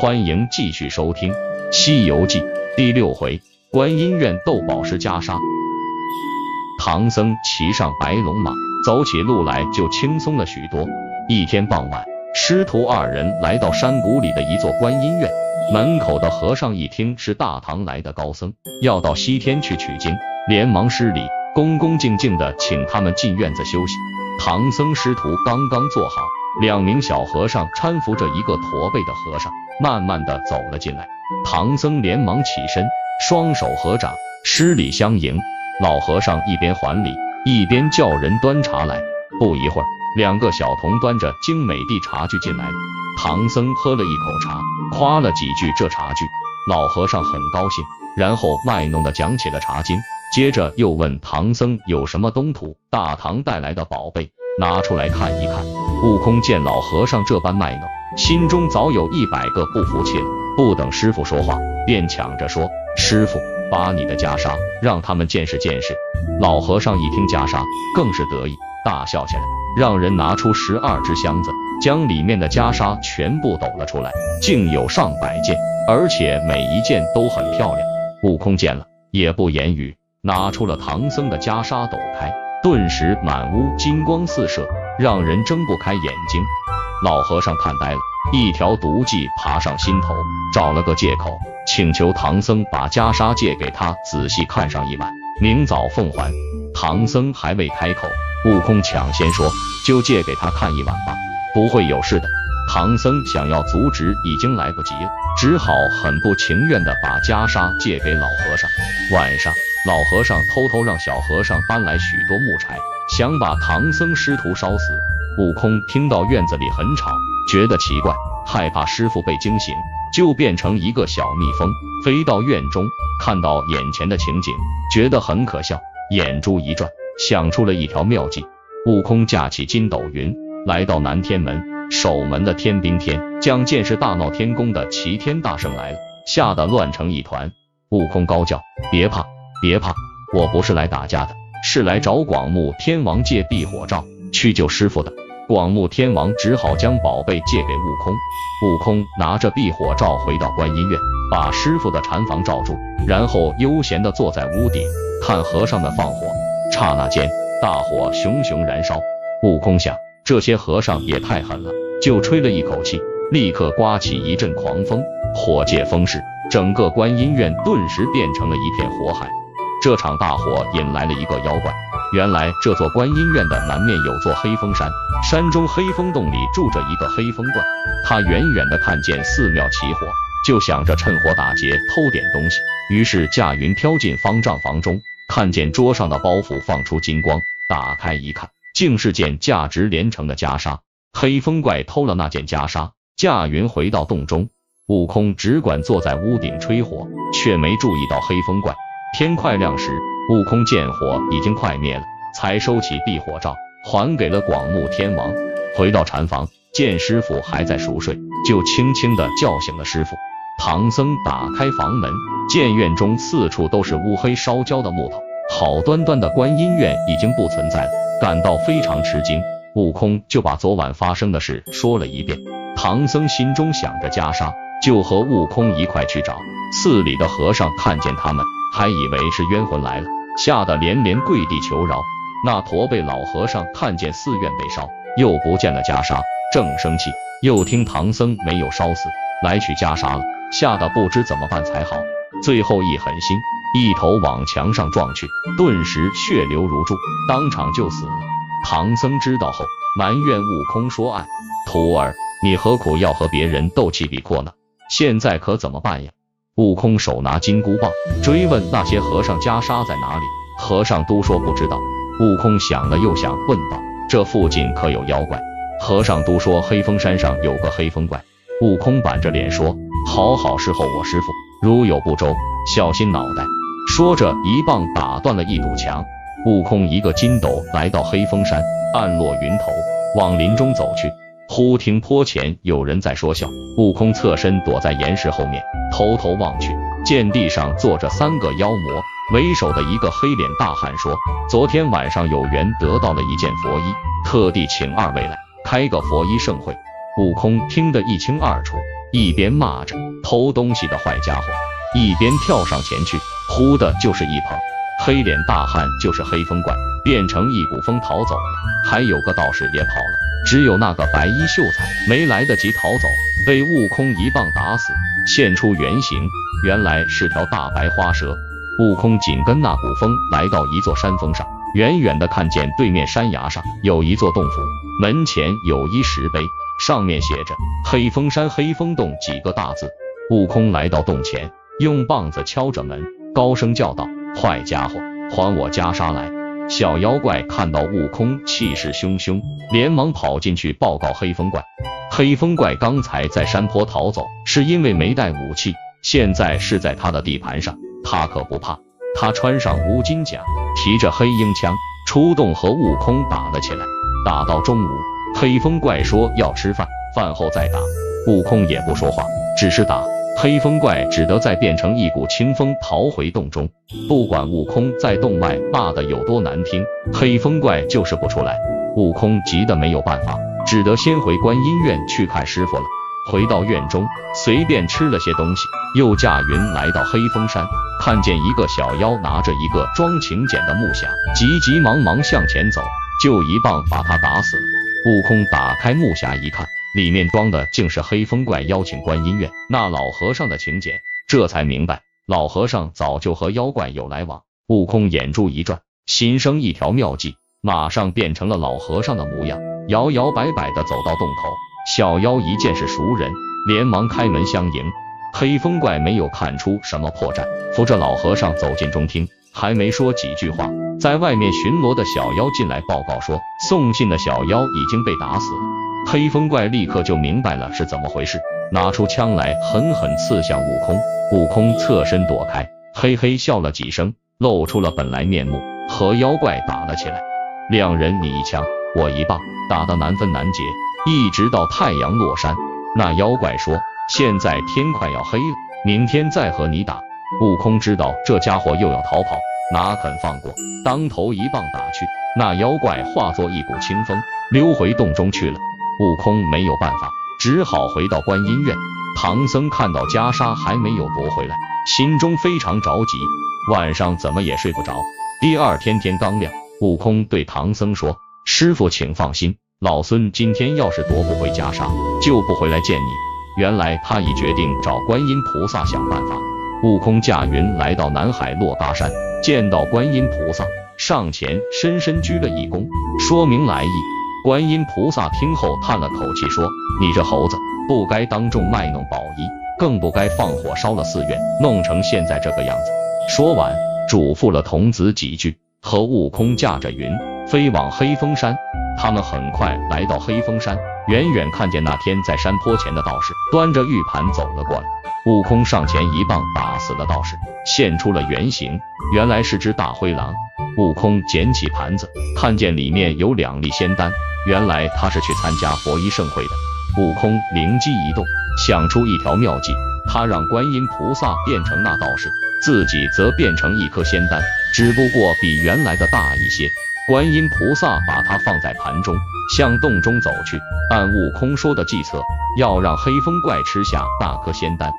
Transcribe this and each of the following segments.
欢迎继续收听《西游记》第六回：观音院斗宝石袈裟。唐僧骑上白龙马，走起路来就轻松了许多。一天傍晚，师徒二人来到山谷里的一座观音院，门口的和尚一听是大唐来的高僧，要到西天去取经，连忙施礼，恭恭敬敬的请他们进院子休息。唐僧师徒刚刚坐好。两名小和尚搀扶着一个驼背的和尚，慢慢的走了进来。唐僧连忙起身，双手合掌，施礼相迎。老和尚一边还礼，一边叫人端茶来。不一会儿，两个小童端着精美的茶具进来了。唐僧喝了一口茶，夸了几句这茶具，老和尚很高兴，然后卖弄的讲起了茶经，接着又问唐僧有什么东土大唐带来的宝贝。拿出来看一看。悟空见老和尚这般卖弄，心中早有一百个不服气了。不等师傅说话，便抢着说：“师傅，把你的袈裟让他们见识见识。”老和尚一听袈裟，更是得意，大笑起来，让人拿出十二只箱子，将里面的袈裟全部抖了出来，竟有上百件，而且每一件都很漂亮。悟空见了，也不言语，拿出了唐僧的袈裟，抖开。顿时满屋金光四射，让人睁不开眼睛。老和尚看呆了，一条毒计爬上心头，找了个借口，请求唐僧把袈裟借给他仔细看上一晚，明早奉还。唐僧还未开口，悟空抢先说：“就借给他看一晚吧，不会有事的。”唐僧想要阻止，已经来不及了，只好很不情愿地把袈裟借给老和尚。晚上。老和尚偷偷让小和尚搬来许多木柴，想把唐僧师徒烧死。悟空听到院子里很吵，觉得奇怪，害怕师傅被惊醒，就变成一个小蜜蜂，飞到院中，看到眼前的情景，觉得很可笑，眼珠一转，想出了一条妙计。悟空架起筋斗云，来到南天门，守门的天兵天将见是大闹天宫的齐天大圣来了，吓得乱成一团。悟空高叫：“别怕！”别怕，我不是来打架的，是来找广目天王借避火罩去救师傅的。广目天王只好将宝贝借给悟空。悟空拿着避火罩回到观音院，把师傅的禅房罩住，然后悠闲地坐在屋顶看和尚们放火。刹那间，大火熊熊燃烧。悟空想，这些和尚也太狠了，就吹了一口气，立刻刮起一阵狂风，火借风势，整个观音院顿时变成了一片火海。这场大火引来了一个妖怪。原来这座观音院的南面有座黑风山，山中黑风洞里住着一个黑风怪。他远远的看见寺庙起火，就想着趁火打劫，偷点东西。于是驾云飘进方丈房中，看见桌上的包袱放出金光，打开一看，竟是件价值连城的袈裟。黑风怪偷了那件袈裟，驾云回到洞中。悟空只管坐在屋顶吹火，却没注意到黑风怪。天快亮时，悟空见火已经快灭了，才收起避火罩，还给了广目天王。回到禅房，见师傅还在熟睡，就轻轻地叫醒了师傅。唐僧打开房门，见院中四处都是乌黑烧焦的木头，好端端的观音院已经不存在了，感到非常吃惊。悟空就把昨晚发生的事说了一遍。唐僧心中想着袈裟，就和悟空一块去找寺里的和尚，看见他们。还以为是冤魂来了，吓得连连跪地求饶。那驼背老和尚看见寺院被烧，又不见了袈裟，正生气，又听唐僧没有烧死，来取袈裟了，吓得不知怎么办才好。最后一狠心，一头往墙上撞去，顿时血流如注，当场就死了。唐僧知道后，埋怨悟空说：“哎，徒儿，你何苦要和别人斗气比阔呢？现在可怎么办呀？”悟空手拿金箍棒，追问那些和尚袈裟在哪里。和尚都说不知道。悟空想了又想，问道：“这附近可有妖怪？”和尚都说黑风山上有个黑风怪。悟空板着脸说：“好好侍候我师傅，如有不周，小心脑袋。”说着一棒打断了一堵墙。悟空一个筋斗来到黑风山，暗落云头，往林中走去。忽听坡前有人在说笑，悟空侧身躲在岩石后面，偷偷望去，见地上坐着三个妖魔，为首的一个黑脸大汉说：“昨天晚上有缘得到了一件佛衣，特地请二位来开个佛衣盛会。”悟空听得一清二楚，一边骂着偷东西的坏家伙，一边跳上前去，呼的就是一捧。黑脸大汉就是黑风怪，变成一股风逃走了。还有个道士也跑了，只有那个白衣秀才没来得及逃走，被悟空一棒打死，现出原形，原来是条大白花蛇。悟空紧跟那股风来到一座山峰上，远远的看见对面山崖上有一座洞府，门前有一石碑，上面写着“黑风山黑风洞”几个大字。悟空来到洞前，用棒子敲着门，高声叫道。坏家伙，还我袈裟来！小妖怪看到悟空气势汹汹，连忙跑进去报告黑风怪。黑风怪刚才在山坡逃走，是因为没带武器，现在是在他的地盘上，他可不怕。他穿上乌金甲，提着黑鹰枪，出洞和悟空打了起来。打到中午，黑风怪说要吃饭，饭后再打。悟空也不说话，只是打。黑风怪只得再变成一股清风逃回洞中。不管悟空在洞外骂的有多难听，黑风怪就是不出来。悟空急得没有办法，只得先回观音院去看师傅了。回到院中，随便吃了些东西，又驾云来到黑风山，看见一个小妖拿着一个装请柬的木匣，急急忙忙向前走，就一棒把他打死了。悟空打开木匣一看。里面装的竟是黑风怪邀请观音院那老和尚的请柬，这才明白老和尚早就和妖怪有来往。悟空眼珠一转，心生一条妙计，马上变成了老和尚的模样，摇摇摆摆的走到洞口。小妖一见是熟人，连忙开门相迎。黑风怪没有看出什么破绽，扶着老和尚走进中厅，还没说几句话，在外面巡逻的小妖进来报告说，送信的小妖已经被打死了。黑风怪立刻就明白了是怎么回事，拿出枪来狠狠刺向悟空。悟空侧身躲开，嘿嘿笑了几声，露出了本来面目，和妖怪打了起来。两人你一枪我一棒，打得难分难解，一直到太阳落山。那妖怪说：“现在天快要黑了，明天再和你打。”悟空知道这家伙又要逃跑，哪肯放过，当头一棒打去。那妖怪化作一股清风，溜回洞中去了。悟空没有办法，只好回到观音院。唐僧看到袈裟还没有夺回来，心中非常着急，晚上怎么也睡不着。第二天天刚亮，悟空对唐僧说：“师傅，请放心，老孙今天要是夺不回袈裟，就不回来见你。”原来他已决定找观音菩萨想办法。悟空驾云来到南海珞珈山，见到观音菩萨，上前深深鞠了一躬，说明来意。观音菩萨听后叹了口气，说：“你这猴子，不该当众卖弄宝衣，更不该放火烧了寺院，弄成现在这个样子。”说完，嘱咐了童子几句，和悟空驾着云飞往黑风山。他们很快来到黑风山，远远看见那天在山坡前的道士端着玉盘走了过来。悟空上前一棒打死了道士，现出了原形，原来是只大灰狼。悟空捡起盘子，看见里面有两粒仙丹。原来他是去参加佛医盛会的。悟空灵机一动，想出一条妙计，他让观音菩萨变成那道士，自己则变成一颗仙丹，只不过比原来的大一些。观音菩萨把它放在盘中，向洞中走去，按悟空说的计策，要让黑风怪吃下那颗仙丹。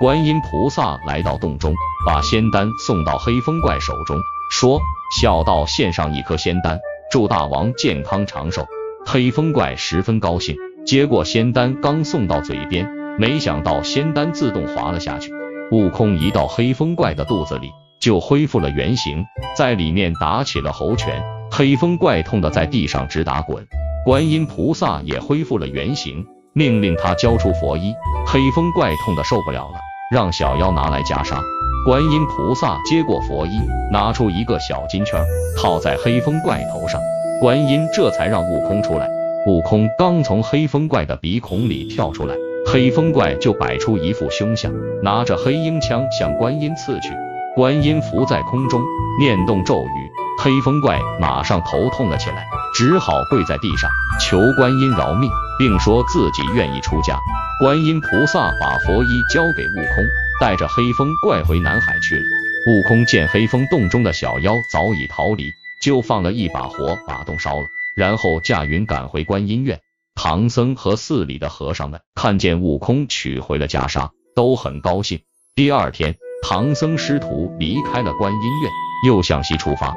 观音菩萨来到洞中，把仙丹送到黑风怪手中，说：“小道献上一颗仙丹，祝大王健康长寿。”黑风怪十分高兴，接过仙丹，刚送到嘴边，没想到仙丹自动滑了下去。悟空一到黑风怪的肚子里，就恢复了原形，在里面打起了猴拳。黑风怪痛的在地上直打滚。观音菩萨也恢复了原形，命令他交出佛衣。黑风怪痛的受不了了，让小妖拿来袈裟。观音菩萨接过佛衣，拿出一个小金圈，套在黑风怪头上。观音这才让悟空出来。悟空刚从黑风怪的鼻孔里跳出来，黑风怪就摆出一副凶相，拿着黑鹰枪向观音刺去。观音浮在空中，念动咒语，黑风怪马上头痛了起来，只好跪在地上求观音饶命，并说自己愿意出家。观音菩萨把佛衣交给悟空，带着黑风怪回南海去了。悟空见黑风洞中的小妖早已逃离。就放了一把火，把洞烧了，然后驾云赶回观音院。唐僧和寺里的和尚们看见悟空取回了袈裟，都很高兴。第二天，唐僧师徒离开了观音院，又向西出发。